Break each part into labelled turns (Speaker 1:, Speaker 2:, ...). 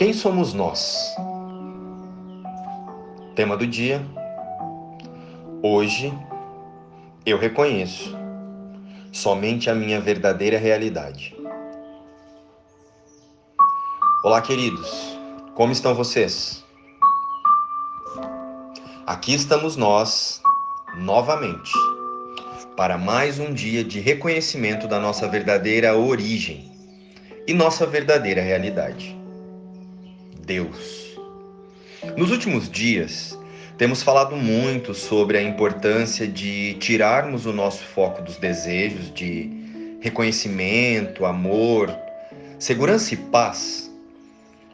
Speaker 1: Quem somos nós? Tema do dia. Hoje eu reconheço somente a minha verdadeira realidade. Olá, queridos. Como estão vocês? Aqui estamos nós novamente para mais um dia de reconhecimento da nossa verdadeira origem e nossa verdadeira realidade. Deus. Nos últimos dias, temos falado muito sobre a importância de tirarmos o nosso foco dos desejos de reconhecimento, amor, segurança e paz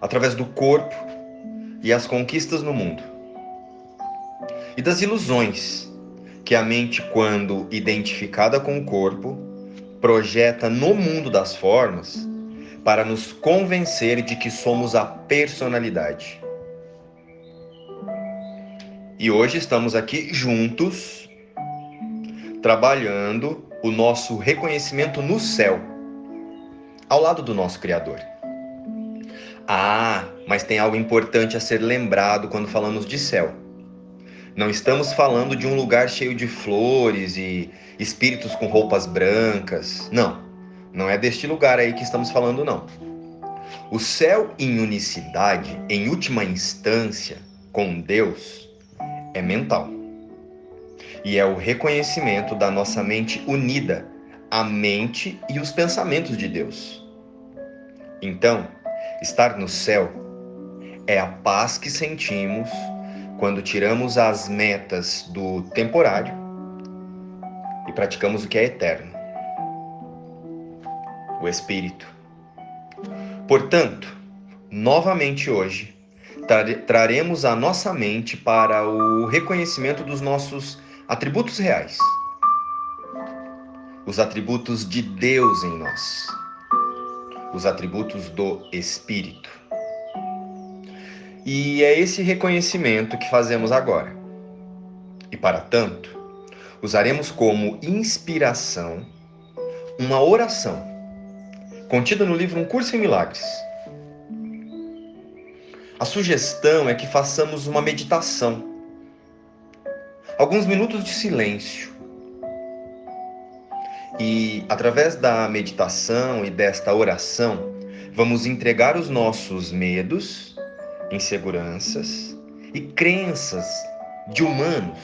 Speaker 1: através do corpo e as conquistas no mundo. E das ilusões que a mente, quando identificada com o corpo, projeta no mundo das formas para nos convencer de que somos a personalidade. E hoje estamos aqui juntos, trabalhando o nosso reconhecimento no céu, ao lado do nosso Criador. Ah, mas tem algo importante a ser lembrado quando falamos de céu. Não estamos falando de um lugar cheio de flores e espíritos com roupas brancas. Não. Não é deste lugar aí que estamos falando, não. O céu em unicidade, em última instância, com Deus, é mental. E é o reconhecimento da nossa mente unida à mente e os pensamentos de Deus. Então, estar no céu é a paz que sentimos quando tiramos as metas do temporário e praticamos o que é eterno o Espírito. Portanto, novamente hoje, traremos a nossa mente para o reconhecimento dos nossos atributos reais, os atributos de Deus em nós, os atributos do Espírito. E é esse reconhecimento que fazemos agora. E para tanto, usaremos como inspiração uma oração contida no livro Um Curso em Milagres. A sugestão é que façamos uma meditação, alguns minutos de silêncio. E através da meditação e desta oração, vamos entregar os nossos medos, inseguranças e crenças de humanos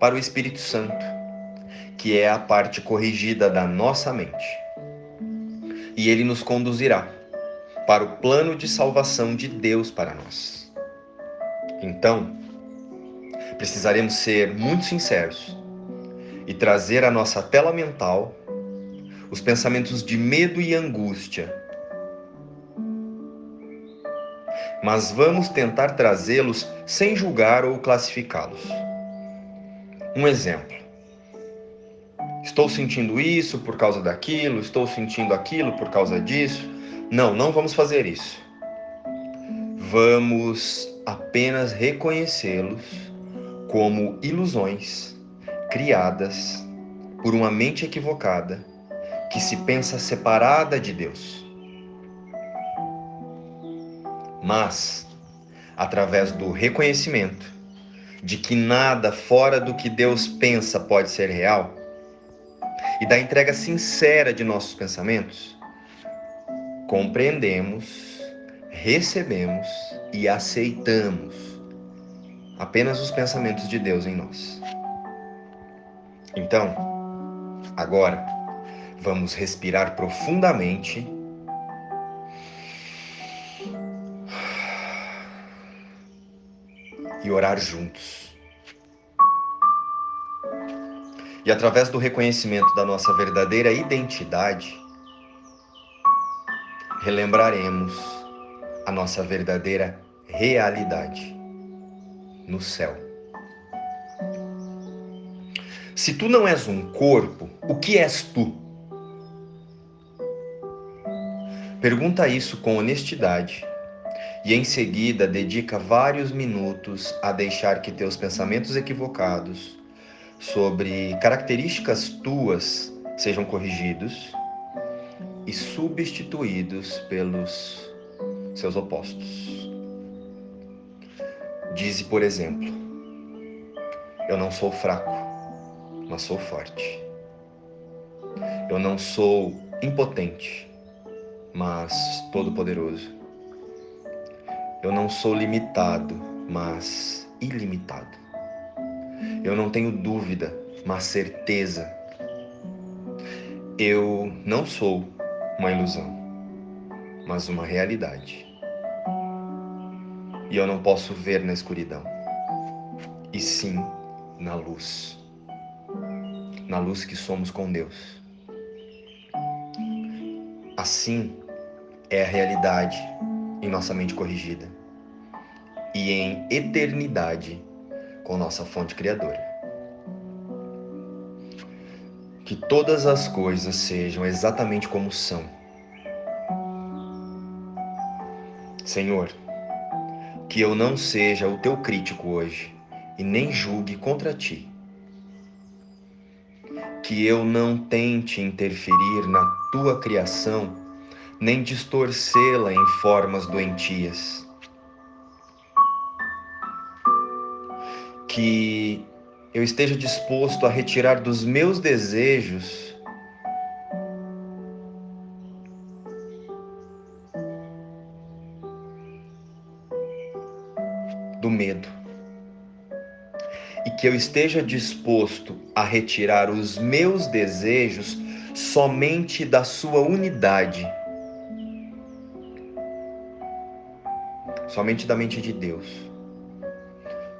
Speaker 1: para o Espírito Santo, que é a parte corrigida da nossa mente e ele nos conduzirá para o plano de salvação de Deus para nós. Então, precisaremos ser muito sinceros e trazer à nossa tela mental os pensamentos de medo e angústia. Mas vamos tentar trazê-los sem julgar ou classificá-los. Um exemplo. Estou sentindo isso por causa daquilo, estou sentindo aquilo por causa disso. Não, não vamos fazer isso. Vamos apenas reconhecê-los como ilusões criadas por uma mente equivocada que se pensa separada de Deus. Mas, através do reconhecimento de que nada fora do que Deus pensa pode ser real, e da entrega sincera de nossos pensamentos, compreendemos, recebemos e aceitamos apenas os pensamentos de Deus em nós. Então, agora, vamos respirar profundamente. E orar juntos. E através do reconhecimento da nossa verdadeira identidade, relembraremos a nossa verdadeira realidade no céu. Se tu não és um corpo, o que és tu? Pergunta isso com honestidade e em seguida dedica vários minutos a deixar que teus pensamentos equivocados sobre características tuas sejam corrigidos e substituídos pelos seus opostos. Dize, por exemplo, eu não sou fraco, mas sou forte. Eu não sou impotente, mas todo-poderoso. Eu não sou limitado, mas ilimitado. Eu não tenho dúvida, mas certeza. Eu não sou uma ilusão, mas uma realidade. E eu não posso ver na escuridão, e sim na luz. Na luz que somos com Deus. Assim é a realidade em nossa mente corrigida e em eternidade com nossa fonte criadora. Que todas as coisas sejam exatamente como são. Senhor, que eu não seja o teu crítico hoje e nem julgue contra ti. Que eu não tente interferir na tua criação, nem distorcê-la em formas doentias. Que eu esteja disposto a retirar dos meus desejos do medo. E que eu esteja disposto a retirar os meus desejos somente da sua unidade. Somente da mente de Deus.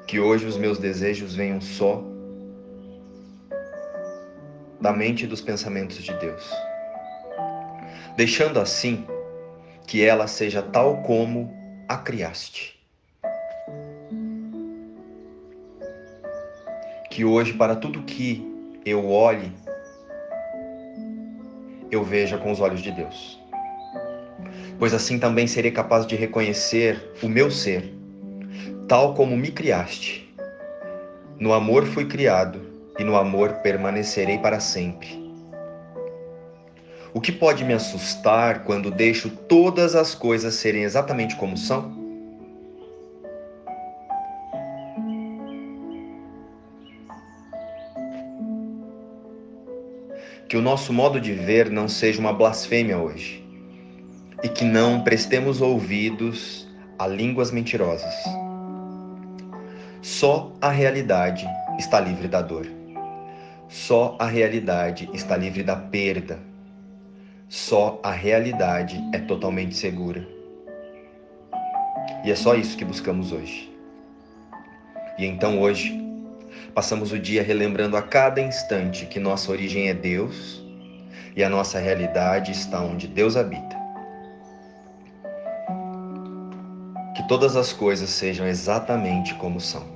Speaker 1: Que hoje os meus desejos venham só da mente e dos pensamentos de Deus. Deixando assim que ela seja tal como a criaste. que hoje, para tudo que eu olhe, eu veja com os olhos de Deus. Pois assim também serei capaz de reconhecer o meu ser, tal como me criaste. No amor fui criado e no amor permanecerei para sempre. O que pode me assustar quando deixo todas as coisas serem exatamente como são? que o nosso modo de ver não seja uma blasfêmia hoje e que não prestemos ouvidos a línguas mentirosas. Só a realidade está livre da dor. Só a realidade está livre da perda. Só a realidade é totalmente segura. E é só isso que buscamos hoje. E então hoje, Passamos o dia relembrando a cada instante que nossa origem é Deus e a nossa realidade está onde Deus habita. Que todas as coisas sejam exatamente como são.